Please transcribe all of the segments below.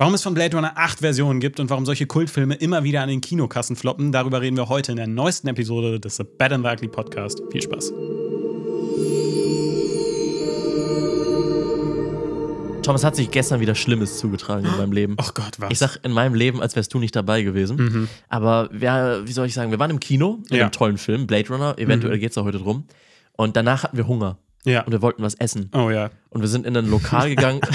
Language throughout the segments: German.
Warum es von Blade Runner acht Versionen gibt und warum solche Kultfilme immer wieder an den Kinokassen floppen, darüber reden wir heute in der neuesten Episode des The Bad and the Ugly Podcast. Viel Spaß. Thomas hat sich gestern wieder Schlimmes zugetragen in meinem Leben. Oh Gott, was? Ich sag in meinem Leben, als wärst du nicht dabei gewesen. Aber wir, wie soll ich sagen, wir waren im Kino in Ja. einem tollen Film, Blade Runner. Eventuell geht's auch heute drum. Und danach hatten wir Hunger. ja. Und wir wollten was essen. Oh ja. Und wir sind in ein Lokal gegangen.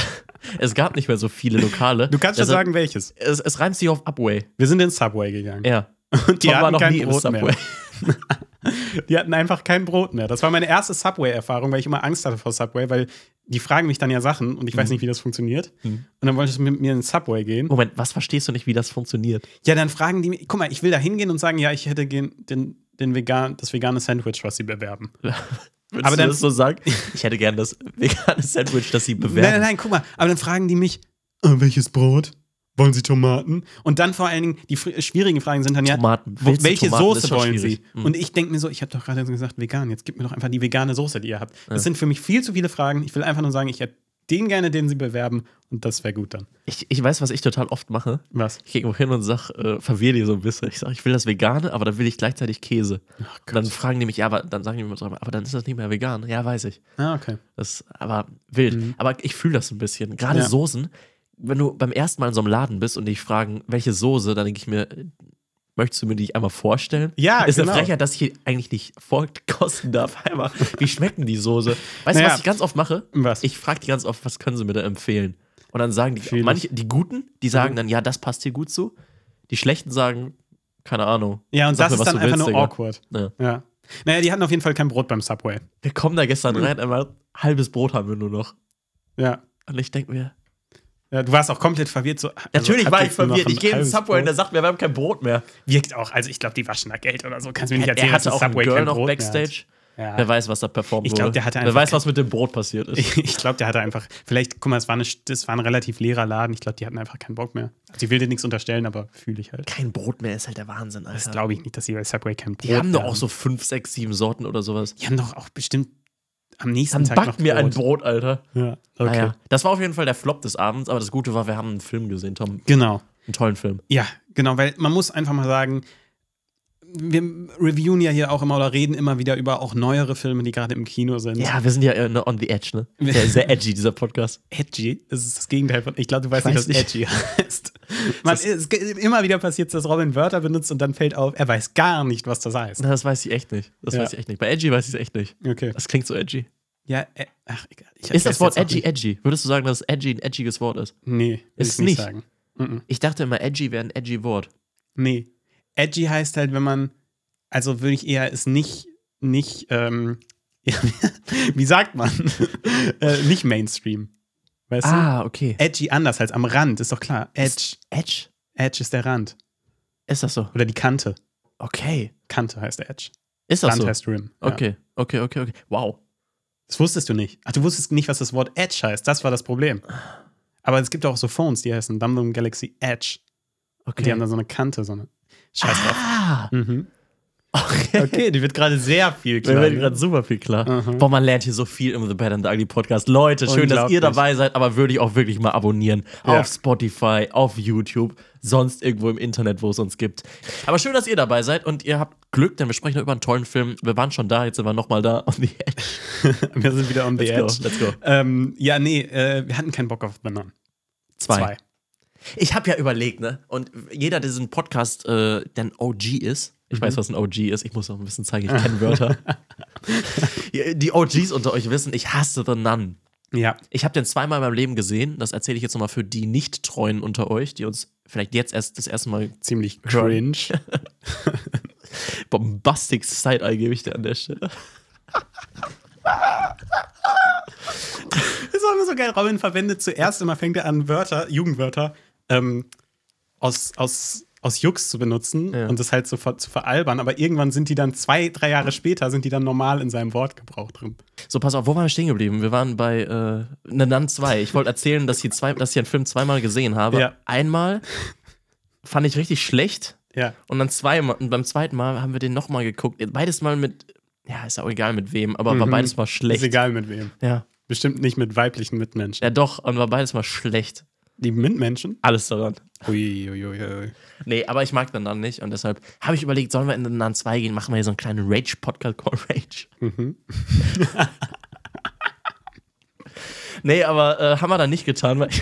es gab nicht mehr so viele Lokale. Du kannst Deshalb- sagen, welches. Es, es reimt sich auf Subway. Wir sind ins Subway gegangen. Ja. Und die Tom war hatten noch kein nie Brot mehr. Die hatten einfach kein Brot mehr. Das war meine erste Subway-Erfahrung, weil ich immer Angst hatte vor Subway, weil die fragen mich dann ja Sachen und ich Mhm. weiß nicht, wie das funktioniert. Und dann wolltest du mit mir ins Subway gehen. Moment, was verstehst du nicht, wie das funktioniert? Ja, dann fragen die mich, guck mal, ich will da hingehen und sagen, ja, ich hätte den, den vegan, das vegane Sandwich, was sie bewerben. Würdest Aber du dann- das so sagen? Ich hätte gern das vegane Sandwich, das sie bewerben. Nein, nein, nein, guck mal. Aber dann fragen die mich, äh, welches Brot? Wollen Sie Tomaten? Und dann vor allen Dingen, die schwierigen Fragen sind dann ja, Tomaten. Willst du welche Tomaten? Soße wollen Sie? Mhm. Und ich denke mir so, ich habe doch gerade gesagt vegan, jetzt gib mir doch einfach die vegane Soße, die ihr habt. Das sind für mich viel zu viele Fragen. Ich will einfach nur sagen, ich hätte den gerne, den Sie bewerben und das wäre gut dann. Ich, ich weiß, was ich total oft mache. Was? Ich gehe irgendwo hin und sag, äh, verwirr die so ein bisschen. Ich sage, ich will das Vegane, aber dann will ich gleichzeitig Käse. und dann fragen die mich, ja, aber dann sagen die mir so, aber dann ist das nicht mehr vegan. Ja, weiß ich. Ah, okay. Das aber wild. Aber ich fühle das ein bisschen. Gerade Mhm. Ja. Soßen, wenn du beim ersten Mal in so einem Laden bist und dich fragen, welche Soße, dann denke ich mir, möchtest du mir die einmal vorstellen? Ja, Ist genau. eine Frechheit, dass ich hier eigentlich nicht vorkosten darf. Einmal, wie schmeckt denn die Soße? Weißt du, Naja. was ich ganz oft mache? Was? Ich frage die ganz oft, was können sie mir da empfehlen? Und dann sagen die, manche, die Guten, die Mhm. sagen dann, ja, das passt hier gut zu. Die Schlechten sagen, keine Ahnung. Ja, und das mir, ist dann einfach willst, nur Digga. awkward. Ja. Ja. Naja, die hatten auf jeden Fall kein Brot beim Subway. Wir kommen da gestern Mhm. rein, einmal halbes Brot haben wir nur noch. Ja. Und ich denke mir, ja. Du warst auch komplett verwirrt. So, also, Natürlich war ich noch verwirrt. Ich gehe in den halbes Subway und der sagt mir, wir haben kein Brot mehr. Wirkt auch. Also ich glaube, die waschen da Geld oder so. Kannst du mir nicht erzählen, er hatte dass auch Subway Girl kein noch Brot hat. Backstage. Ja. Wer weiß, was da performt Ich wurde. glaub, der hatte Wer weiß, was mit dem Brot passiert ist. Ich, glaube, der hatte einfach, vielleicht, guck mal, es war, eine, das war ein relativ leerer Laden. Ich glaube, die hatten einfach keinen Bock mehr. Also ich will dir nichts unterstellen, aber fühle ich halt. kein Brot mehr ist halt der Wahnsinn, Alter. Das glaube ich nicht, dass sie bei Subway kein Brot Die haben doch auch so fünf, sechs, sieben Sorten oder sowas. Die haben doch auch bestimmt am nächsten Dann Tag noch backt mir ein Brot, Alter. Ja, okay. Naja, das war auf jeden Fall der Flop des Abends, aber das Gute war, wir haben einen Film gesehen, Tom. Genau. Einen tollen Film. Ja, genau, weil man muss einfach mal sagen, wir reviewen ja hier auch immer oder reden immer wieder über auch neuere Filme, die gerade im Kino sind. Ja, wir sind ja äh, on the edge, ne? Ist sehr edgy, dieser Podcast. Edgy, das ist das Gegenteil von. Ich glaube, du weißt Ich nicht, weiß was edgy heißt. Man, es, immer wieder passiert dass Robin Wörter benutzt und dann fällt auf, er weiß gar nicht, was das heißt. Na, Das weiß ich echt nicht. Das Ja. weiß ich echt nicht. Bei edgy weiß ich es echt nicht. Okay. Das klingt so edgy. Ja, äh, ach, egal. Ist das weiß Wort edgy edgy? Würdest du sagen, dass edgy ein edgiges Wort ist? Nee, Ist ich nicht nicht. sagen. Mhm. Ich dachte immer, edgy wäre ein edgy Wort. Nee. Edgy heißt halt, wenn man, also würde ich eher es nicht, nicht, ähm, ja, wie sagt man? äh, nicht Mainstream. Weißt Ah, okay. du? Edgy anders als am Rand, ist doch klar. Edge. Edge? Edge ist der Rand. Ist das so? Oder die Kante. Okay. Kante heißt Edge. Ist das Rand so? heißt Rim. Ja. Okay, okay, okay, okay. Wow. Das wusstest du nicht. Ach, du wusstest nicht, was das Wort Edge heißt. Das war das Problem. Aber es gibt auch so Phones, die heißen Dumdum Galaxy Edge. Okay. Und die haben dann so eine Kante, so eine Scheiß drauf. ah, Mhm. okay. Okay, die wird gerade sehr viel klar. wird gerade super viel klar. Mhm. Boah, man lernt hier so viel im The Bad and the Ugly Podcast. Leute, schön, dass ihr dabei seid, aber würde ich auch wirklich mal abonnieren. Ja. Auf Spotify, auf YouTube, sonst irgendwo im Internet, wo es uns gibt. Aber schön, dass ihr dabei seid und ihr habt Glück, denn wir sprechen über einen tollen Film. Wir waren schon da, jetzt sind wir nochmal da. On the edge. Wir sind wieder on the Let's edge. go, let's go. Ähm, ja, nee, äh, wir hatten keinen Bock auf Bananen. Zwei. Ich habe ja überlegt, ne? Und jeder, der diesen Podcast äh, dann OG ist, ich Mhm. weiß, was ein OG ist, ich muss noch ein bisschen zeigen, ich kenne Wörter. Die OGs unter euch wissen, ich hasse The Nun. Ja. Ich habe den zweimal in meinem Leben gesehen. Das erzähle ich jetzt nochmal für die Nicht-Treuen unter euch, die uns vielleicht jetzt erst das erste Mal Ziemlich cringe. bombastic Side-Eye gebe ich dir an der Stelle. Das ist auch immer so geil. Robin verwendet zuerst immer, fängt er an, Wörter, Jugendwörter, ähm, aus, aus, aus Jux zu benutzen Ja. und das halt so ver zu veralbern. Aber irgendwann sind die dann zwei, drei Jahre später, sind die dann normal in seinem Wortgebrauch drin. So, pass auf, wo waren wir stehen geblieben? Wir waren bei äh, Ne Nun 2. Ich wollte erzählen, dass ich, zwei, dass ich einen Film zweimal gesehen habe. Ja. Einmal fand ich richtig schlecht. Ja. Und dann zweimal, und beim zweiten Mal haben wir den nochmal geguckt. Beides Mal mit, ja, ist auch egal mit wem, aber war Mhm. beides mal Ist schlecht. egal mit wem. Ja. Bestimmt nicht mit weiblichen Mitmenschen. Ja, doch, und war beides mal schlecht. Die Mitmenschen? Alles daran. Uiuiui. Ui, ui. Nee, aber ich mag den Nun nicht und deshalb habe ich überlegt, sollen wir in den Nun 2 gehen, machen wir hier so einen kleinen Rage-Podcast, Rage. Mhm. nee, aber äh, haben wir dann nicht getan, weil ich,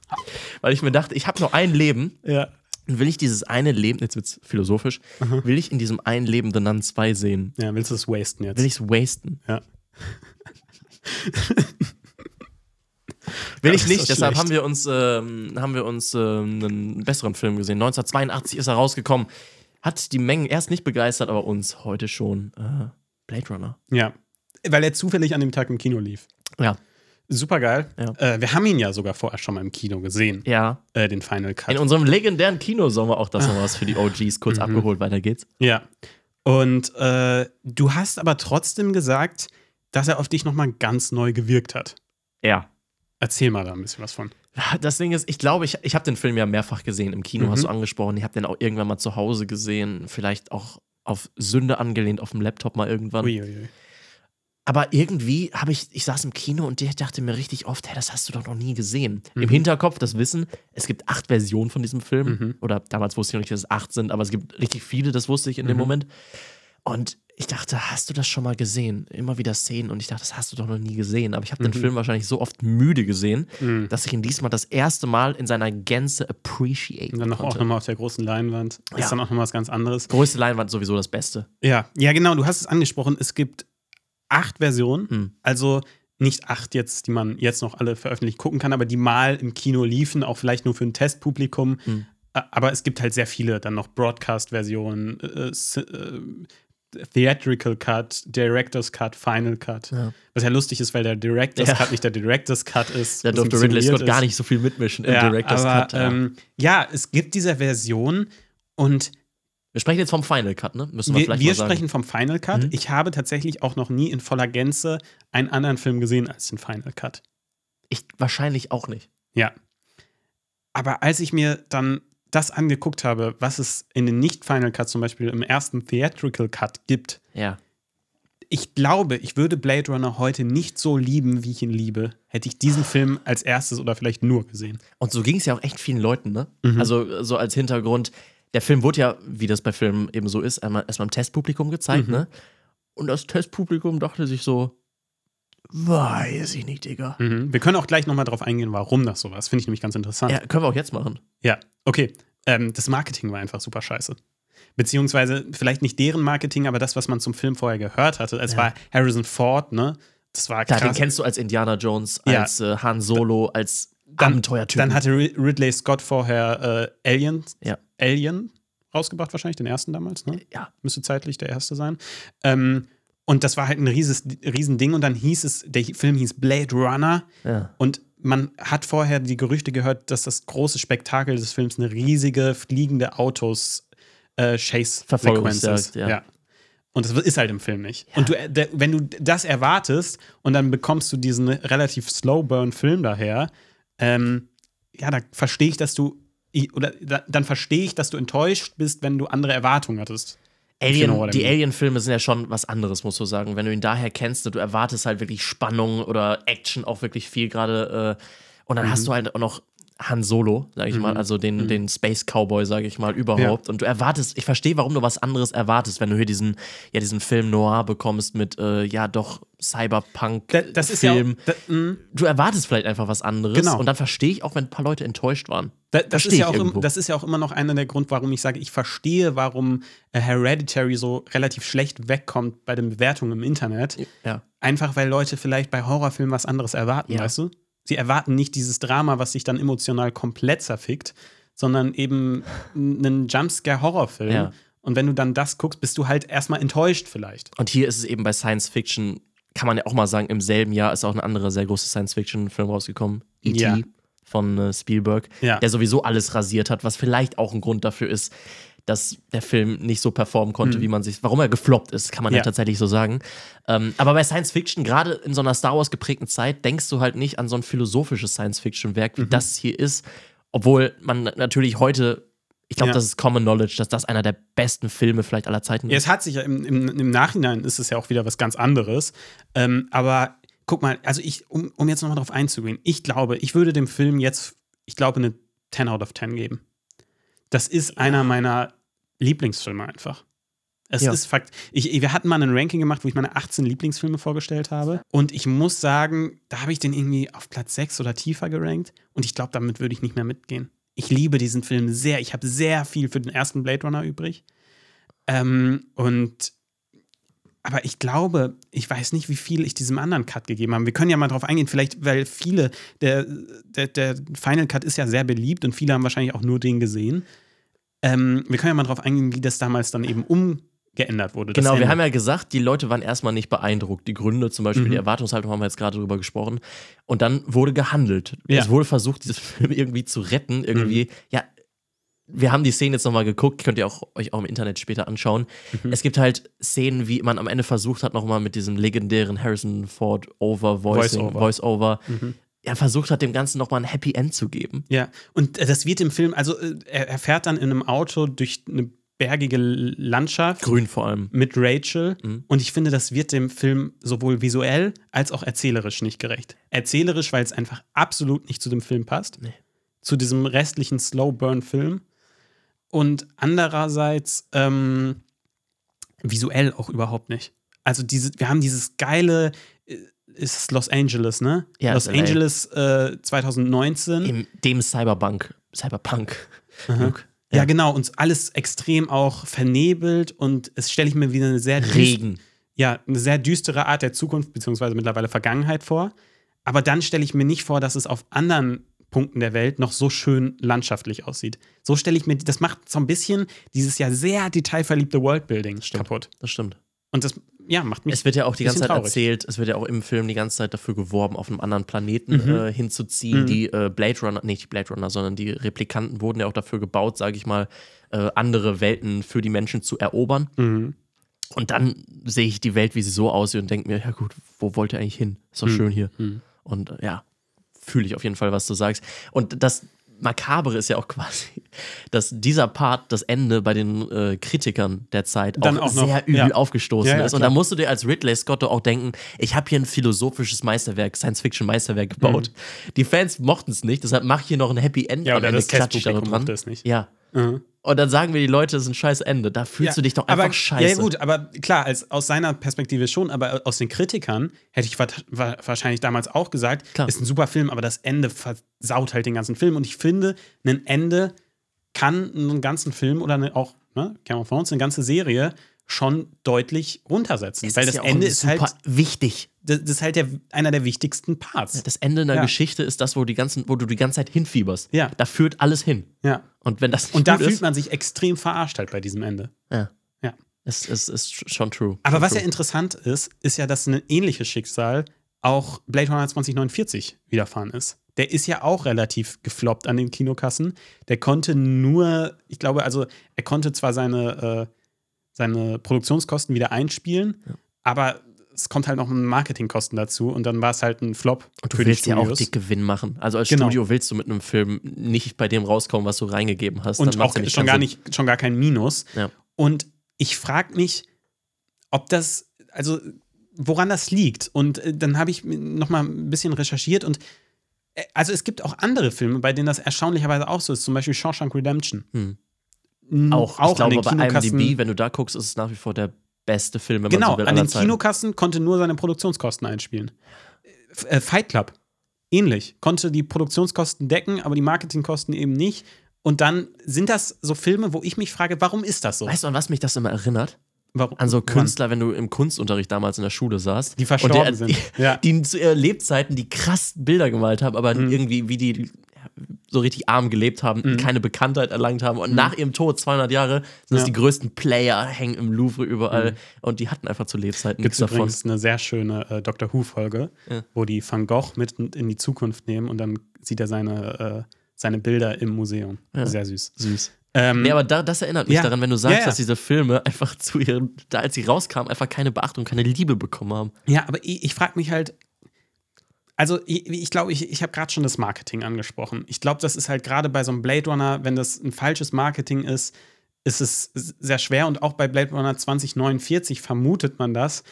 weil ich mir dachte, ich habe nur ein Leben Ja. und will ich dieses eine Leben, jetzt wird's philosophisch, will ich in diesem einen Leben The Nun 2 sehen? Ja, willst du es wasten jetzt? Will ich es wasten? ja. Will ich nicht, deshalb schlecht. haben wir uns, ähm, haben wir uns ähm, einen besseren Film gesehen. 1982 ist er rausgekommen. Hat die Mengen erst nicht begeistert, aber uns heute schon. Äh, Blade Runner. Ja. Weil er zufällig an dem Tag im Kino lief. Ja. Super geil. Ja. Äh, wir haben ihn ja sogar vorher schon mal im Kino gesehen, Ja. äh, den Final Cut. In unserem legendären Kinosommer auch das noch was für die OGs kurz abgeholt. Weiter geht's. Ja. Und äh, du hast aber trotzdem gesagt, dass er auf dich nochmal ganz neu gewirkt hat. Ja. Erzähl mal da ein bisschen was von. Das Ding ist, ich glaube, ich, ich habe den Film ja mehrfach gesehen. Im Kino Mhm. hast du angesprochen. Ich habe den auch irgendwann mal zu Hause gesehen. Vielleicht auch auf Sünde angelehnt, auf dem Laptop mal irgendwann. Uiuiui. Aber irgendwie habe ich, ich saß im Kino und ich dachte mir richtig oft, hey, das hast du doch noch nie gesehen. Im Mhm. Hinterkopf das Wissen, es gibt acht Versionen von diesem Film. Mhm. Oder damals wusste ich noch nicht, dass es acht sind, aber es gibt richtig viele, das wusste ich in dem Mhm. Moment. Und ich dachte, hast du das schon mal gesehen? Immer wieder Szenen und ich dachte, das hast du doch noch nie gesehen. Aber ich habe den Mhm. Film wahrscheinlich so oft müde gesehen, Mhm. dass ich ihn diesmal das erste Mal in seiner Gänze appreciaten Und dann noch auch nochmal auf der großen Leinwand. Ist Ja. dann auch nochmal was ganz anderes. Größte Leinwand sowieso das Beste. Ja, ja, genau. Du hast es angesprochen. Es gibt acht Versionen. Mhm. Also nicht acht jetzt, die man jetzt noch alle veröffentlicht gucken kann, aber die mal im Kino liefen, auch vielleicht nur für ein Testpublikum. Mhm. Aber es gibt halt sehr viele, dann noch Broadcast-Versionen, äh, äh, Theatrical Cut, Director's Cut, Final Cut. Ja. Was ja lustig ist, weil der Director's Ja. Cut nicht der Director's Cut ist. Da durfte Ridley Scott gar nicht so viel mitmischen im ja, Director's aber, Cut. Ja. Ähm, ja, es gibt diese Version und wir sprechen jetzt vom Final Cut, ne? Müssen wir, wir, vielleicht wir mal sagen. sprechen vom Final Cut. Mhm. Ich habe tatsächlich auch noch nie in voller Gänze einen anderen Film gesehen als den Final Cut. Ich wahrscheinlich auch nicht. Ja. Aber als ich mir dann das angeguckt habe, was es in den Nicht-Final Cut zum Beispiel im ersten Theatrical Cut gibt, Ja. ich glaube, ich würde Blade Runner heute nicht so lieben, wie ich ihn liebe, hätte ich diesen Film als erstes oder vielleicht nur gesehen. Und so ging es ja auch echt vielen Leuten, ne? Mhm. Also, so als Hintergrund, der Film wurde ja, wie das bei Filmen eben so ist, einmal erstmal im Testpublikum gezeigt, Mhm. ne? Und das Testpublikum dachte sich so, weiß ich nicht, Digga. Mhm. Wir können auch gleich nochmal drauf eingehen, warum das so war. Das finde ich nämlich ganz interessant. Ja, können wir auch jetzt machen. Ja, okay. Ähm, das Marketing war einfach super scheiße. Beziehungsweise vielleicht nicht deren Marketing, aber das, was man zum Film vorher gehört hatte. Es Ja. war Harrison Ford, ne? Das war Klar, krass. den kennst du als Indiana Jones, Ja. als äh, Han Solo, als Dann- Abenteuertyp. Dann hatte Ri- Ridley Scott vorher äh, Alien, Ja. Alien rausgebracht, wahrscheinlich, den ersten damals, ne? ja, Müsste zeitlich der erste sein. Ähm, und das war halt ein rieses, riesen Ding. Und dann hieß es, der Film hieß Blade Runner. ja. Und man hat vorher die Gerüchte gehört, dass das große Spektakel des Films eine riesige fliegende Autos äh, Chase Sequenz ist. ja. Und das ist halt im Film nicht. Und du, äh, der, wenn du das erwartest und dann bekommst du diesen relativ slow burn Film daher, ähm, ja, da verstehe ich, dass du oder da, dann verstehe ich, dass du enttäuscht bist, wenn du andere Erwartungen hattest. You know Alien, what I die. Alien-Filme sind ja schon was anderes, musst du sagen. Wenn du ihn daher kennst, du erwartest halt wirklich Spannung oder Action auch wirklich viel gerade. Äh, und dann Mhm. hast du halt auch noch Han Solo, sag ich mal, also den, den Space Cowboy, sag ich mal, überhaupt. Und du erwartest, ich verstehe, warum du was anderes erwartest, wenn du hier diesen, ja, diesen Film Noir bekommst mit, äh, ja, doch Cyberpunk. Da, das ist ja mh, du erwartest vielleicht einfach was anderes. Genau. Und dann verstehe ich auch, wenn ein paar Leute enttäuscht waren. Da, das, ist ja im, das ist ja auch immer noch einer der Grund, warum ich sage, ich verstehe, warum äh, Hereditary so relativ schlecht wegkommt bei den Bewertungen im Internet. Ja. Einfach weil Leute vielleicht bei Horrorfilmen was anderes erwarten, Ja. weißt du? Sie erwarten nicht dieses Drama, was sich dann emotional komplett zerfickt, sondern eben einen Jumpscare-Horrorfilm. Ja. Und wenn du dann das guckst, bist du halt erstmal enttäuscht vielleicht. Und hier ist es eben bei Science Fiction, kann man ja auch mal sagen, im selben Jahr ist auch ein anderer sehr großer Science-Fiction-Film rausgekommen. E.T. Ja. von äh, Spielberg, Ja. der sowieso alles rasiert hat, was vielleicht auch ein Grund dafür ist, dass der Film nicht so performen konnte, wie man sich, warum er gefloppt ist, kann man ja, Mhm. Ja. tatsächlich so sagen. Ähm, aber bei Science Fiction, gerade in so einer Star Wars geprägten Zeit, denkst du halt nicht an so ein philosophisches Science-Fiction-Werk, wie Mhm. das hier ist. Obwohl man natürlich heute, ich glaube, Ja. das ist Common Knowledge, dass das einer der besten Filme vielleicht aller Zeiten Ja, ist. es hat sich ja im, im, im Nachhinein ist es ja auch wieder was ganz anderes. Ähm, aber guck mal, also ich, um, um jetzt nochmal drauf einzugehen, ich glaube, ich würde dem Film jetzt ich glaube, eine 10 out of 10 geben. Das ist einer meiner Lieblingsfilme einfach. Es Ja. ist Fakt. Ich, wir hatten mal ein Ranking gemacht, wo ich meine 18 Lieblingsfilme vorgestellt habe. Und ich muss sagen, da habe ich den irgendwie auf Platz 6 oder tiefer gerankt. Und ich glaube, damit würde ich nicht mehr mitgehen. Ich liebe diesen Film sehr. Ich habe sehr viel für den ersten Blade Runner übrig. Ähm, und aber ich glaube, ich weiß nicht, wie viel ich diesem anderen Cut gegeben habe. Wir können ja mal drauf eingehen, vielleicht, weil viele, der, der, der Final Cut ist ja sehr beliebt und viele haben wahrscheinlich auch nur den gesehen. Ähm, wir können ja mal drauf eingehen, wie das damals dann eben umgeändert wurde. Genau, wir Ende. haben ja gesagt, die Leute waren erstmal nicht beeindruckt. Die Gründe, zum Beispiel Mhm. die Erwartungshaltung, haben wir jetzt gerade drüber gesprochen. Und dann wurde gehandelt. Ja. Es wurde versucht, dieses Film irgendwie zu retten. Irgendwie, Mhm. ja. Wir haben die Szene jetzt nochmal geguckt, könnt ihr auch, euch auch im Internet später anschauen. Mhm. Es gibt halt Szenen, wie man am Ende versucht hat, nochmal mit diesem legendären Harrison Ford Over Voicing, Voice-Over. Voice-Over, Mhm. er versucht hat, dem Ganzen nochmal ein Happy End zu geben. Ja, und äh, das wird im Film, also äh, er, er fährt dann in einem Auto durch eine bergige Landschaft. Grün vor allem. mit Rachel. Mhm. Und ich finde, das wird dem Film sowohl visuell als auch erzählerisch nicht gerecht. Erzählerisch, weil es einfach absolut nicht zu dem Film passt. Nee. Zu diesem restlichen Slow-Burn-Film. Und andererseits ähm, visuell auch überhaupt nicht. Also diese, wir haben dieses geile, äh, ist es Los Angeles, ne? Ja, Los. Angeles äh, 2019. Im, dem Cyberpunk, Cyberpunk. Look. ja, genau. Und alles extrem auch vernebelt und es stelle ich mir wieder eine sehr Regen. ja, eine sehr düstere Art der Zukunft, beziehungsweise mittlerweile Vergangenheit vor. Aber dann stelle ich mir nicht vor, dass es auf anderen Punkten der Welt noch so schön landschaftlich aussieht. So stelle ich mir, das macht so ein bisschen dieses ja sehr detailverliebte Worldbuilding kaputt. Das stimmt. Und das, ja, macht mich. Es wird ja auch die ganze Zeit traurig. erzählt, es wird ja auch im Film die ganze Zeit dafür geworben, auf einem anderen Planeten Mhm. äh, hinzuziehen. Die äh, Blade Runner, nicht die Blade Runner, sondern die Replikanten wurden ja auch dafür gebaut, sage ich mal, äh, andere Welten für die Menschen zu erobern. Mhm. Und dann sehe ich die Welt, wie sie so aussieht und denke mir, ja gut, wo wollt ihr eigentlich hin? Ist doch Mhm. schön hier. Mhm. Und äh, ja, fühle ich auf jeden Fall, was du sagst. Und das Makabere ist ja auch quasi, dass dieser Part, das Ende bei den äh, Kritikern der Zeit auch, auch noch, sehr übel ja. aufgestoßen Ja, ja, ist. Und da musst du dir als Ridley Scott auch denken, ich habe hier ein philosophisches Meisterwerk, Science-Fiction-Meisterwerk gebaut. Die Fans mochten es nicht, deshalb mach hier noch ein Happy End Mhm. Ja, oder das Testpublikum mochte es nicht. Ja. Mhm. Und dann sagen wir die Leute, es ist ein scheiß Ende. Da fühlst du dich doch einfach aber, scheiße. Ja, gut, aber klar, als, aus seiner Perspektive schon, aber aus den Kritikern hätte ich wa- wa- wahrscheinlich damals auch gesagt, Klar. ist ein super Film, aber das Ende versaut halt den ganzen Film. Und ich finde, ein Ende kann einen ganzen Film oder eine, auch ne, Game of Thrones, eine ganze Serie schon deutlich runtersetzen. Es weil ist das ja Ende ist super halt, wichtig. das ist halt der, einer der wichtigsten Parts. Das Ende einer Ja. Geschichte ist das, wo, die ganzen, wo du die ganze Zeit hinfieberst. Ja. Da führt alles hin. Ja. Und wenn das Und da fühlt ist, man sich extrem verarscht halt bei diesem Ende. ja. Ja. Es, es ist schon true. Aber schon was true. ja interessant ist, ist ja, dass ein ähnliches Schicksal auch Blade Runner 2049 widerfahren ist. Der ist ja auch relativ gefloppt an den Kinokassen. Der konnte nur, ich glaube, also er konnte zwar seine, äh, seine Produktionskosten wieder einspielen, aber es kommt halt noch Marketingkosten dazu und dann war es halt ein Flop Und du willst ja auch dick Gewinn machen. Also als Genau. Studio willst du mit einem Film nicht bei dem rauskommen, was du reingegeben hast. und auch ja schon gar nicht, schon gar kein Minus. Ja. Und ich frage mich, ob das, also woran das liegt. Und äh, dann habe ich noch mal ein bisschen recherchiert und äh, also es gibt auch andere Filme, bei denen das erstaunlicherweise auch so ist, zum Beispiel Shawshank Redemption. Hm. Auch, auch ich glaube, bei. IMDb, wenn du da guckst, ist es nach wie vor der beste Film, wenn genau, man so will, an den. Kinokassen konnte nur seine Produktionskosten einspielen. Äh, Fight Club, ähnlich. Konnte die Produktionskosten decken, aber die Marketingkosten eben nicht. Und dann sind das so Filme, wo ich mich frage, warum ist das so? Weißt du, an was mich das immer erinnert? Warum? An so? Künstler, wenn du im Kunstunterricht damals in der Schule saßt. Die verstorben der, sind. Die, Ja. die zu ihren Lebzeiten die krass Bilder gemalt haben, aber Mhm. irgendwie, wie die so richtig arm gelebt haben, keine Bekanntheit erlangt haben. Und nach ihrem Tod, 200 Jahre, sind das Mhm. Ja. die größten Player, hängen im Louvre überall. Und die hatten einfach zu Lebzeiten nichts es davon. übrigens eine sehr schöne äh, Doctor Who-Folge, Ja. wo die Van Gogh mit in in die Zukunft nehmen und dann sieht er seine, äh, seine Bilder im Museum. Ja. Sehr süß. Süß. Ähm, Nee, aber da, das erinnert mich Ja. daran, wenn du sagst, Ja, ja. dass diese Filme einfach zu ihren, da als sie rauskamen, einfach keine Beachtung, keine Liebe bekommen haben. ja, aber ich, ich frage mich halt, also ich, ich glaube, ich, ich habe gerade schon das Marketing angesprochen. Ich glaube, das ist halt gerade bei so einem Blade Runner, wenn das ein falsches Marketing ist, ist es sehr schwer. Und auch bei Blade Runner 2049 vermutet man das.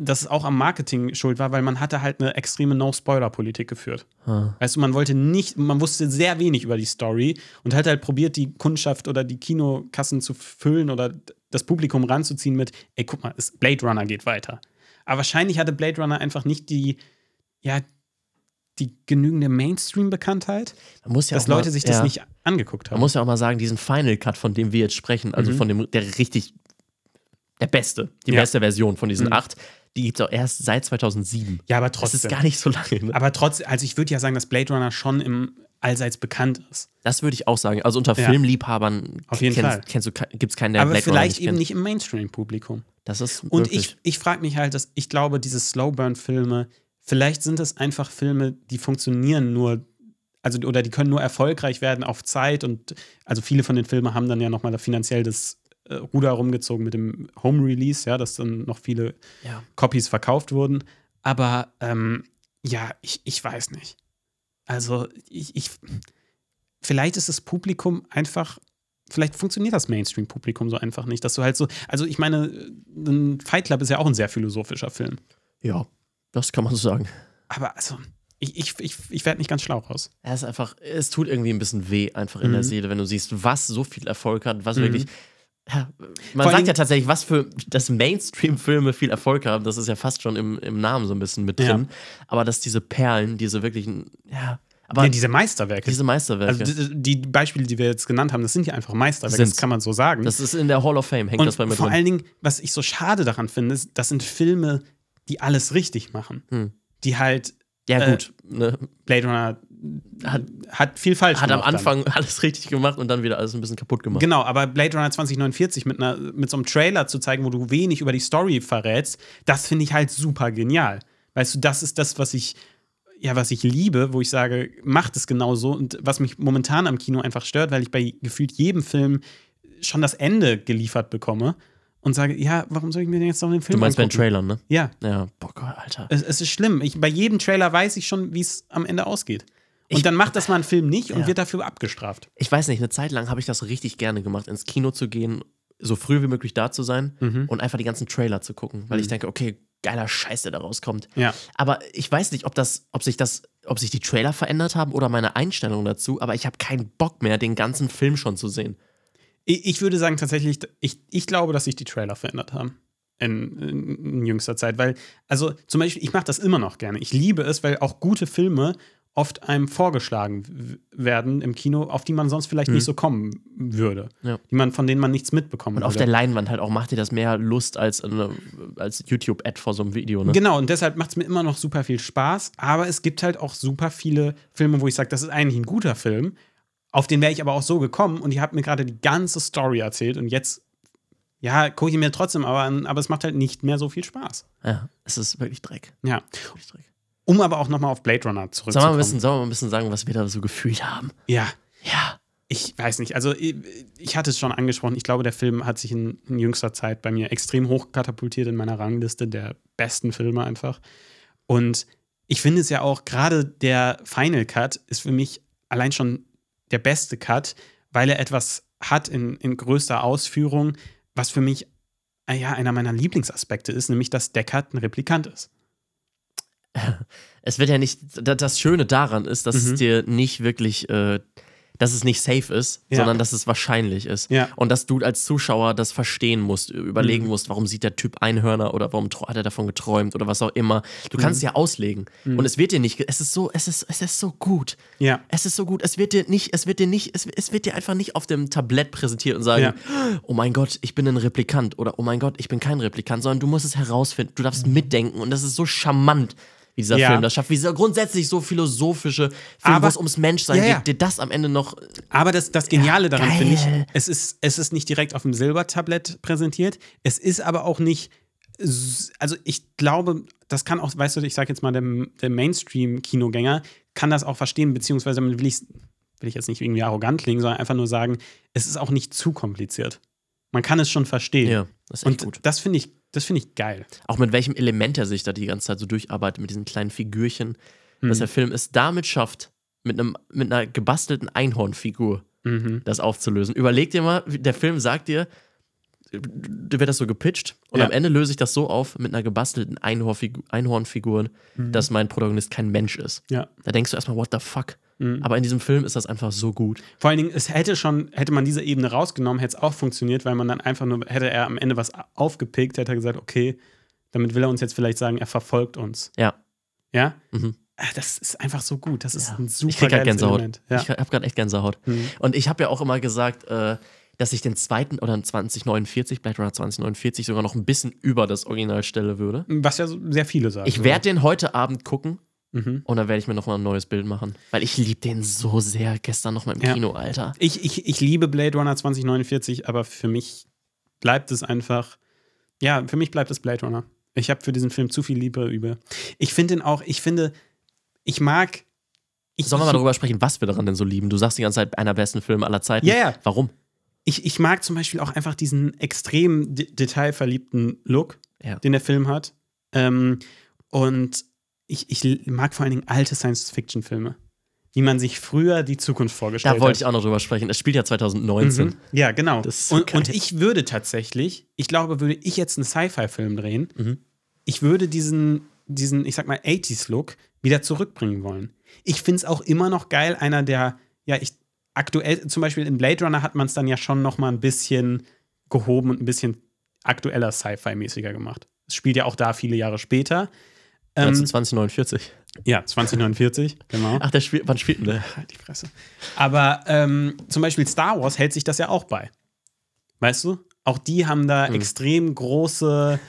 Dass es auch am Marketing schuld war, weil man hatte halt eine extreme No-Spoiler-Politik geführt. Hm. Weißt du, man wollte nicht, man wusste sehr wenig über die Story und hat halt probiert, die Kundschaft oder die Kinokassen zu füllen oder das Publikum ranzuziehen mit, ey, guck mal, Blade Runner geht weiter. Aber wahrscheinlich hatte Blade Runner einfach nicht die, ja, die genügende Mainstream-Bekanntheit, Man ja dass auch mal- Leute sich das ja. nicht angeguckt Man haben. muss ja auch mal sagen, diesen Final Cut, von dem wir jetzt sprechen, also Mhm. von dem, der richtig, der beste, die Ja. beste Version von diesen Mhm. acht, die gibt es auch erst seit 2007. ja, aber Das trotzdem. ist gar nicht so lange. Ne? aber trotzdem, also ich würde ja sagen, dass Blade Runner schon im allseits bekannt ist. Das würde ich auch sagen. Also unter Ja. Filmliebhabern Auf jeden kennst, Fall. kennst du, gibt es keinen, der aber Blade Runner vielleicht nicht eben kennt. nicht im Mainstream-Publikum. Das ist Und möglich. ich, ich frage mich halt, dass ich glaube, diese Slowburn-Filme, vielleicht sind es einfach Filme, die funktionieren nur, also oder die können nur erfolgreich werden auf Zeit und also viele von den Filmen haben dann ja nochmal finanziell das äh, Ruder rumgezogen mit dem Home-Release, ja, dass dann noch viele ja. Copies verkauft wurden. Aber ähm, ja, ich, ich weiß nicht. Also ich, ich, vielleicht ist das Publikum einfach, vielleicht funktioniert das Mainstream-Publikum so einfach nicht, dass du halt so, also ich meine, ein Fight Club ist ja auch ein sehr philosophischer Film. ja, das kann man so sagen. Aber also, ich, ich, ich, ich werde nicht ganz schlau raus. Er ist einfach, es tut irgendwie ein bisschen weh einfach in der Mhm. Seele, wenn du siehst, was so viel Erfolg hat, was Mhm. wirklich. Ja, man Vor sagt ja tatsächlich, was für dass Mainstream-Filme viel Erfolg haben, das ist ja fast schon im, im Namen so ein bisschen mit Ja. drin. Aber dass diese Perlen, diese wirklichen, ja, aber ja, diese Meisterwerke. diese Meisterwerke, also die, die Beispiele, die wir jetzt genannt haben, das sind ja einfach Meisterwerke, Sind's. das kann man so sagen. das ist in der Hall of Fame, hängt Und das bei mir vor drin. allen Dingen, was ich so schade daran finde, ist, das sind Filme, die alles richtig machen. Hm. Die halt Ja, äh, gut. Ne? Blade Runner Hat- hat, viel falsch Hat am gemacht. dann. Anfang alles richtig gemacht und dann wieder alles ein bisschen kaputt gemacht. Genau, aber Blade Runner 2049 mit, einer, mit so einem Trailer zu zeigen, wo du wenig über die Story verrätst, das finde ich halt super genial. Weißt du, das ist das, was ich, ja, was ich liebe, wo ich sage, macht es genauso und was mich momentan am Kino einfach stört, weil ich bei gefühlt jedem Film schon das Ende geliefert bekomme und sage, ja, warum soll ich mir denn jetzt noch den Film Du meinst bei den? Trailern, ne? Ja, Ja, boah Gott, Alter. es, es ist schlimm. Ich, bei jedem Trailer weiß ich schon, wie es am Ende ausgeht. Und Ich- dann macht das mal ein Film nicht und Ja. wird dafür abgestraft. Ich weiß nicht, eine Zeit lang habe ich das richtig gerne gemacht, ins Kino zu gehen, so früh wie möglich da zu sein Mhm. und einfach die ganzen Trailer zu gucken, weil ich denke, okay, geiler Scheiß, der da rauskommt. Ja. Aber ich weiß nicht, ob das, ob sich das, ob sich die Trailer verändert haben oder meine Einstellung dazu, aber ich habe keinen Bock mehr, den ganzen Film schon zu sehen. Ich, ich würde sagen, tatsächlich, ich, ich glaube, dass sich die Trailer verändert haben. In, in, in jüngster Zeit. Weil, also zum Beispiel, ich mache das immer noch gerne. Ich liebe es, weil auch gute Filme oft einem vorgeschlagen werden im Kino, auf die man sonst vielleicht nicht so kommen würde. Mhm. Ja. Die man, von denen man nichts mitbekommen Und auf würde. der Leinwand halt auch macht dir das mehr Lust als, eine, als YouTube-Ad vor so einem Video, ne? Genau, und deshalb macht es mir immer noch super viel Spaß. Aber es gibt halt auch super viele Filme, wo ich sage, das ist eigentlich ein guter Film. Auf den wäre ich aber auch so gekommen und ihr habt mir gerade die ganze Story erzählt und jetzt, ja, gucke ich mir trotzdem aber an, aber es macht halt nicht mehr so viel Spaß. Ja, es ist wirklich Dreck. Ja. Wirklich Dreck. Um aber auch nochmal auf Blade Runner Sollen wir, zurückzukommen. ein bisschen, sollen wir mal ein bisschen sagen, was wir da so gefühlt haben? ja, Ja. ich weiß nicht. Also, ich, ich hatte es schon angesprochen. Ich glaube, der Film hat sich in, in jüngster Zeit bei mir extrem hoch katapultiert in meiner Rangliste der besten Filme einfach. Und ich finde es ja auch, gerade der Final Cut ist für mich allein schon der beste Cut, weil er etwas hat in, in größter Ausführung, was für mich ja, einer meiner Lieblingsaspekte ist, nämlich dass der Cut ein Replikant ist. Es wird ja nicht, da- das Schöne daran ist, dass Mhm. es dir nicht wirklich, äh, dass es nicht safe ist, Ja. sondern dass es wahrscheinlich ist. Ja. Und dass du als Zuschauer das verstehen musst, überlegen Mhm. musst, warum sieht der Typ Einhörner oder warum hat er davon geträumt oder was auch immer. Du Mhm. kannst ja auslegen. Und es wird dir nicht, es ist so, es ist, es ist so gut. Ja. Es ist so gut, es wird dir nicht, es wird dir nicht, es, es wird dir einfach nicht auf dem Tablett präsentiert und sagen, Ja. oh mein Gott, ich bin ein Replikant oder oh mein Gott, ich bin kein Replikant, sondern du musst es herausfinden, du darfst mitdenken und das ist so charmant, wie dieser. Ja. Film das schafft, wie dieser grundsätzlich so philosophische Film, wo es ums Menschsein Ja, ja. geht, dir das am Ende noch, Aber das, das Geniale daran finde ich, es ist, es ist nicht direkt auf dem Silbertablett präsentiert. Es ist aber auch nicht. Also, ich glaube, das kann auch, weißt du, ich sage jetzt mal, der, der Mainstream-Kinogänger kann das auch verstehen, beziehungsweise will ich, will ich jetzt nicht irgendwie arrogant klingen, sondern einfach nur sagen, es ist auch nicht zu kompliziert. Man kann es schon verstehen. ja, das ist echt Und gut. das finde ich, das finde ich geil. Auch mit welchem Element er sich da die ganze Zeit so durcharbeitet, mit diesen kleinen Figürchen, Mhm. dass der Film es damit schafft, mit, einem, mit einer gebastelten Einhornfigur Mhm. das aufzulösen. Überleg dir mal, der Film sagt dir, dir wird das so gepitcht und Ja. am Ende löse ich das so auf mit einer gebastelten Einhornfigur, Einhornfigur dass mein Protagonist kein Mensch ist. Ja. Da denkst du erstmal, what the fuck? Aber in diesem Film ist das einfach so gut. Vor allen Dingen, es hätte schon, hätte man diese Ebene rausgenommen, hätte es auch funktioniert, weil man dann einfach nur, hätte er am Ende was aufgepickt, hätte er gesagt, okay, damit will er uns jetzt vielleicht sagen, er verfolgt uns. Ja. Ja? Mhm. Ah, Das ist einfach so gut. Das ist Ja. ein super ich krieg geiles Gänsehaut. Element. Ja. Ich habe gerade echt Gänsehaut. Mhm. Und ich habe ja auch immer gesagt, äh, dass ich den zweiten oder 2049, Blade Runner 2049, sogar noch ein bisschen über das Original stelle würde. Was ja sehr viele sagen. Ich werde den heute Abend gucken Mhm. und dann werde ich mir nochmal ein neues Bild machen. Weil ich liebe den so sehr. Gestern nochmal im Ja. Kino, Alter. Ich, ich, ich liebe Blade Runner 2049, aber für mich bleibt es einfach, ja, für mich bleibt es Blade Runner. Ich habe für diesen Film zu viel Liebe über. Ich finde ihn auch, ich finde, ich mag. Ich, Sollen wir mal darüber sprechen, was wir daran denn so lieben? Du sagst die ganze Zeit, einer der besten Filme aller Zeiten. Ja, ja. Warum? ich, ich mag zum Beispiel auch einfach diesen extrem de detailverliebten Look, Ja. den der Film hat. Ähm, und ich, ich mag vor allen Dingen alte Science-Fiction-Filme, wie man sich früher die Zukunft vorgestellt Da wollte hat. ich auch noch drüber sprechen. Es spielt ja 2019. Mhm. Ja, genau. So und, und ich würde tatsächlich, ich glaube, würde ich jetzt einen Sci-Fi-Film drehen, Mhm. ich würde diesen, diesen, ich sag mal, 80s-Look wieder zurückbringen wollen. Ich finde es auch immer noch geil, einer der, ja, ich aktuell, zum Beispiel in Blade Runner hat man es dann ja schon noch mal ein bisschen gehoben und ein bisschen aktueller Sci-Fi-mäßiger gemacht. Es spielt ja auch da viele Jahre später. Ähm, Also 2049. ja, 2049, genau. Ach, der spielt, wann spielt denn der? Halt die Fresse. Aber ähm, zum Beispiel Star Wars hält sich das ja auch bei. Weißt du? Auch die haben da extrem große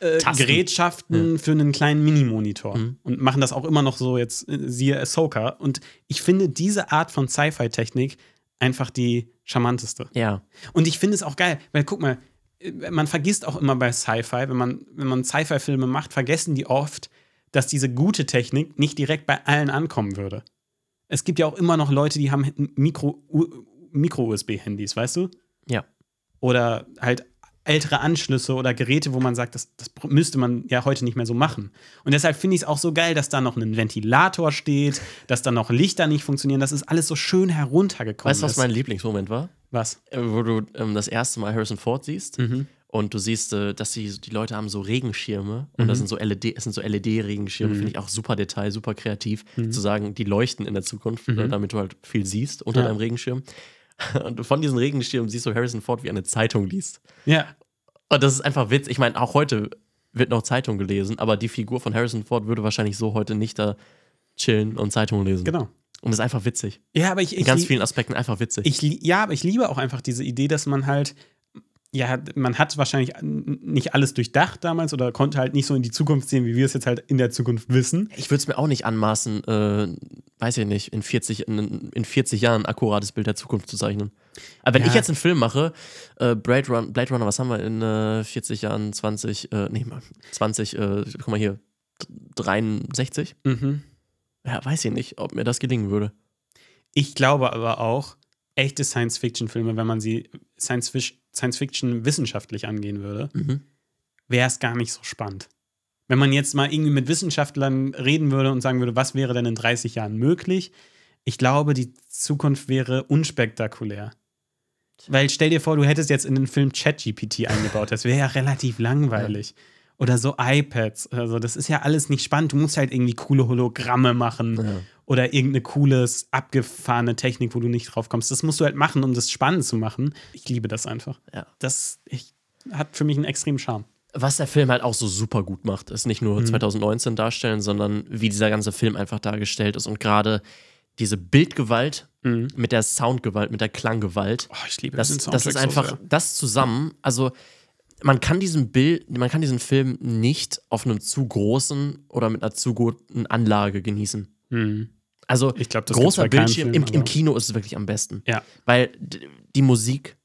äh. Gerätschaften für einen kleinen Minimonitor Mhm. und machen das auch immer noch so jetzt, äh, siehe Ahsoka. Und ich finde diese Art von Sci-Fi-Technik einfach die charmanteste. Ja. Und ich finde es auch geil, weil guck mal, äh, man vergisst auch immer bei Sci-Fi, wenn man, wenn man Sci-Fi-Filme macht, vergessen die oft, dass diese gute Technik nicht direkt bei allen ankommen würde. Es gibt ja auch immer noch Leute, die haben Mikro- U- Micro-USB-Handys, weißt du? Ja. Oder halt ältere Anschlüsse oder Geräte, wo man sagt, das, das müsste man ja heute nicht mehr so machen. Und deshalb finde ich es auch so geil, dass da noch ein Ventilator steht, dass da noch Lichter nicht funktionieren. Das ist alles so schön heruntergekommen. Weißt du, was mein Lieblingsmoment war? was? Äh, Wo du ähm, das erste Mal Harrison Ford siehst Mhm. Und du siehst, äh, dass die, die Leute haben so Regenschirme und das sind so LED, es sind so LED-Regenschirme, Mhm. finde ich auch super Detail, super kreativ, zu sagen, die leuchten in der Zukunft, äh, damit du halt viel siehst unter Mhm. Ja. deinem Regenschirm. Und von diesen Regenschirmen siehst du Harrison Ford, wie eine Zeitung liest. Ja. Und das ist einfach Witz. Ich meine, auch heute wird noch Zeitung gelesen, aber die Figur von Harrison Ford würde wahrscheinlich so heute nicht da chillen und Zeitung lesen. Genau. Und das ist einfach witzig. Ja, aber ich, In ich, ganz lie- vielen Aspekten einfach witzig. ich, ja, aber ich liebe auch einfach diese Idee, dass man halt, ja, man hat wahrscheinlich nicht alles durchdacht damals oder konnte halt nicht so in die Zukunft sehen, wie wir es jetzt halt in der Zukunft wissen. Ich würde es mir auch nicht anmaßen, äh, weiß ich nicht, in 40, in, in 40 Jahren ein akkurates Bild der Zukunft zu zeichnen. Aber wenn Ja. ich jetzt einen Film mache, äh, Blade, Run, Blade Runner, was haben wir in äh, 40 Jahren? 20, äh, nee, mal, 20, äh, guck mal hier, 63? Mhm. Ja, weiß ich nicht, ob mir das gelingen würde. Ich glaube aber auch, echte Science-Fiction-Filme, wenn man sie Science-Fic- Science-Fiction wissenschaftlich angehen würde, Mhm. wäre es gar nicht so spannend. Wenn man jetzt mal irgendwie mit Wissenschaftlern reden würde und sagen würde, was wäre denn in 30 Jahren möglich? Ich glaube, die Zukunft wäre unspektakulär. Weil stell dir vor, du hättest jetzt in den Film ChatGPT eingebaut. Das wäre ja relativ langweilig. Oder so iPads. Also, das ist ja alles nicht spannend. Du musst halt irgendwie coole Hologramme machen Ja. Oder irgendeine cooles, abgefahrene Technik, wo du nicht drauf kommst. Das musst du halt machen, um das spannend zu machen. Ich liebe das einfach. Ja. Das ich, hat für mich einen extremen Charme. Was der Film halt auch so super gut macht, ist nicht Mhm. nur 2019 darstellen, sondern wie dieser ganze Film einfach dargestellt ist und gerade diese Bildgewalt mit der Soundgewalt, mit der Klanggewalt. Oh, ich liebe Das, das ist so einfach sehr. das zusammen. Also man kann diesen Bild, man kann diesen Film nicht auf einem zu großen oder mit einer zu guten Anlage genießen. Mhm. Also Ich glaub, das großer Bildschirm Film, im, im Kino ist es wirklich am besten. Ja. Weil die Musik,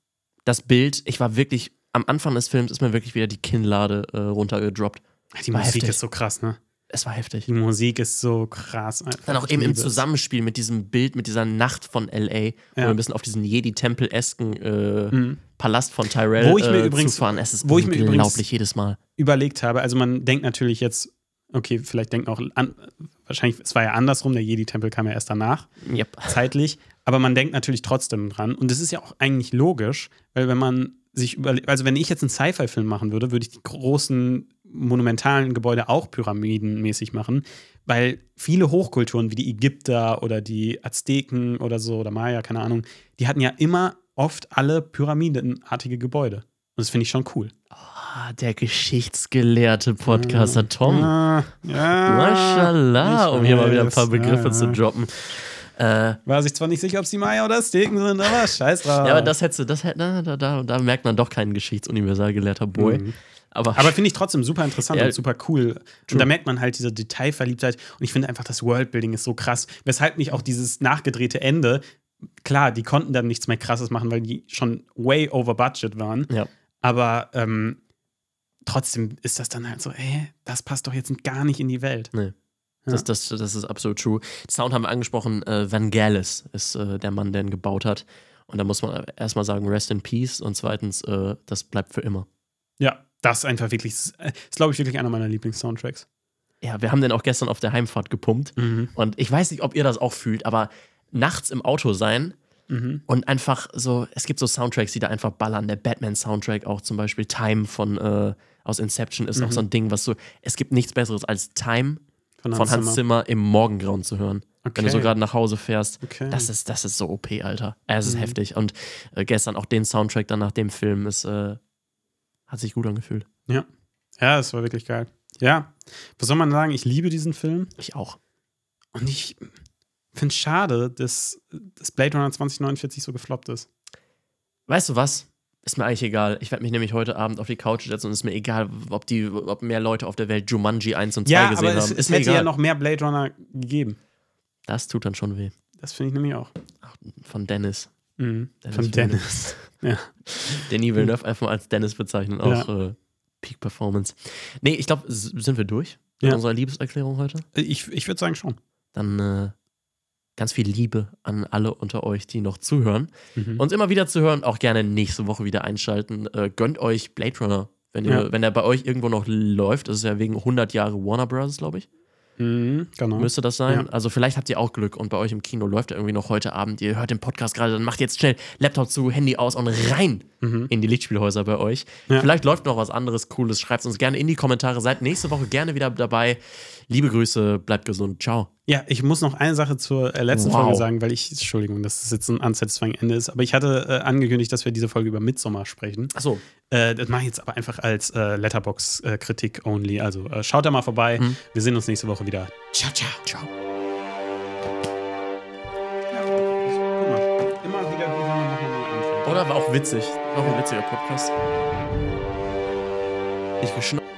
das Bild, ich war wirklich am Anfang des Films ist mir wirklich wieder die Kinnlade äh, runtergedroppt. Die War Musik heftig. ist so krass, ne? Es war heftig. Die Musik ist so krass. Einfach. Dann auch Ich eben im. Zusammenspiel mit diesem Bild, mit dieser Nacht von L.A., wo Ja. wir ein bisschen auf diesen Jedi-Tempel-esken äh, Palast von Tyrell Mhm. Wo ich mir äh, übrigens- zufahren. Es ist wo ich mir unglaublich übrigens- jedes Mal. Überlegt habe, also man denkt natürlich jetzt, okay, vielleicht denkt auch an, wahrscheinlich, es war ja andersrum, der Jedi-Tempel kam ja erst danach. Yep. zeitlich, aber man denkt natürlich trotzdem dran. Und es ist ja auch eigentlich logisch, weil wenn man sich überlegt, also wenn ich jetzt einen Sci-Fi-Film machen würde, würde ich die großen monumentalen Gebäude auch pyramidenmäßig machen, weil viele Hochkulturen wie die Ägypter oder die Azteken oder so oder Maya, keine Ahnung, die hatten ja immer oft alle pyramidenartige Gebäude. Und das finde ich schon cool. Ah, der geschichtsgelehrte Podcaster Tom. Ja, ja, Maschallah, um hier mal wieder ein paar Begriffe ja, zu droppen. Äh, War sich zwar nicht sicher, ob es die Maya oder Azteken sind, aber scheiß drauf. ja, aber das hätte, das hätte, na, da, da, da merkt man doch keinen geschichtsuniversalgelehrter Boy. Mhm. Aber, Aber finde ich trotzdem super interessant Ja. und super cool. Und da merkt man halt diese Detailverliebtheit. Und ich finde einfach, das Worldbuilding ist so krass. Weshalb mich auch dieses nachgedrehte Ende, klar, die konnten dann nichts mehr krasses machen, weil die schon way over budget waren. ja. Aber ähm, trotzdem ist das dann halt so, ey, das passt doch jetzt gar nicht in die Welt. Nee. Das, das, das ist absolut true. Sound haben wir angesprochen, äh, Vangelis ist äh, der Mann, der ihn gebaut hat. Und da muss man erstmal sagen, rest in peace. Und zweitens, äh, das bleibt für immer. Ja, das ist einfach wirklich, ist, glaube ich, wirklich einer meiner Lieblings-Soundtracks. Ja, wir haben den auch gestern auf der Heimfahrt gepumpt. Und ich weiß nicht, ob ihr das auch fühlt, aber nachts im Auto sein und einfach so, es gibt so Soundtracks, die da einfach ballern. Der Batman-Soundtrack auch zum Beispiel, Time von äh, aus Inception ist auch so ein Ding, was so, es gibt nichts Besseres als Time Von von Hans Hans Zimmer im Morgengrauen zu hören. Wenn du so Okay. gerade nach Hause fährst. Okay. Das, ist, das ist so OP, Alter. Es ist Mhm. heftig. Und äh, gestern auch den Soundtrack dann nach dem Film ist, äh, hat sich gut angefühlt. Ja. Ja, das war wirklich geil. Ja, was soll man sagen? Ich liebe diesen Film. Ich auch. Und ich finde es schade, dass, dass Blade Runner 2049 so gefloppt ist. Weißt du was? Ist mir eigentlich egal. Ich werde mich nämlich heute Abend auf die Couch setzen und ist mir egal, ob, die, ob mehr Leute auf der Welt Jumanji 1 und 2 Ja, gesehen aber es, haben. es Ist mir hätte egal. ja noch mehr Blade Runner gegeben. das tut dann schon weh. Das finde ich nämlich auch. Ach, von Dennis. Mhm. Dennis Von. Dennis. ja. Denis Villeneuve einfach mal als Dennis bezeichnen. Auch äh, Peak Performance. Nee, ich glaube, sind wir durch mit Ja. unserer Liebeserklärung heute? Ich, ich würde sagen schon. Dann äh, ganz viel Liebe an alle unter euch, die noch zuhören. Mhm. Uns immer wieder zu hören, auch gerne nächste Woche wieder einschalten. Äh, gönnt euch Blade Runner. Wenn, ihr, Ja. wenn der bei euch irgendwo noch läuft, das ist ja wegen 100 Jahre Warner Bros., glaube ich. Mhm, genau. Müsste das sein? Ja. Also vielleicht habt ihr auch Glück und bei euch im Kino läuft er irgendwie noch heute Abend. Ihr hört den Podcast gerade, dann macht jetzt schnell Laptop zu, Handy aus und rein in die Lichtspielhäuser bei euch. Mhm. Ja. Vielleicht läuft noch was anderes Cooles. Schreibt uns gerne in die Kommentare. Seid nächste Woche gerne wieder dabei. Liebe Grüße, bleibt gesund. Ciao. Ja, ich muss noch eine Sache zur äh, letzten Wow. Folge sagen, weil ich, Entschuldigung, dass das jetzt ein unsatisfying Ende ist, aber ich hatte äh, angekündigt, dass wir diese Folge über Midsommar sprechen. Achso, Äh, das mache ich jetzt aber einfach als äh, Letterbox-Kritik only. Also äh, schaut da mal vorbei. Mhm. Wir sehen uns nächste Woche wieder. Ciao, ciao. ciao. Oder war auch witzig. Noch ein witziger Podcast. Ich geschnappt.